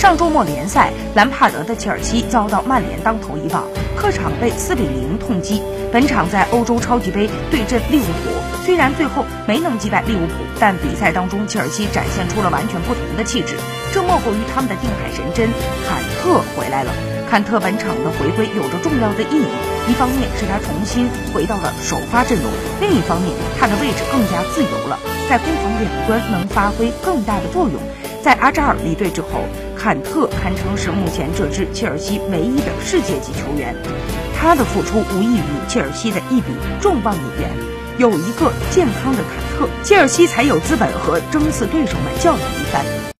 上周末联赛，兰帕德的切尔西遭到曼联当头一棒，客场被四比零痛击。本场在欧洲超级杯对阵利物浦，虽然最后没能击败利物浦，但比赛当中切尔西展现出了完全不同的气质，这莫过于他们的定海神针坎特回来了。坎特本场的回归有着重要的意义，一方面是他重新回到了首发阵容，另一方面他的位置更加自由了，在攻防两端能发挥更大的作用。在阿扎尔离队之后，坎特堪称是目前这支切尔西唯一的世界级球员，他的付出无异于切尔西的一笔重磅引援。有一个健康的坎特，切尔西才有资本和争四对手们较量一番。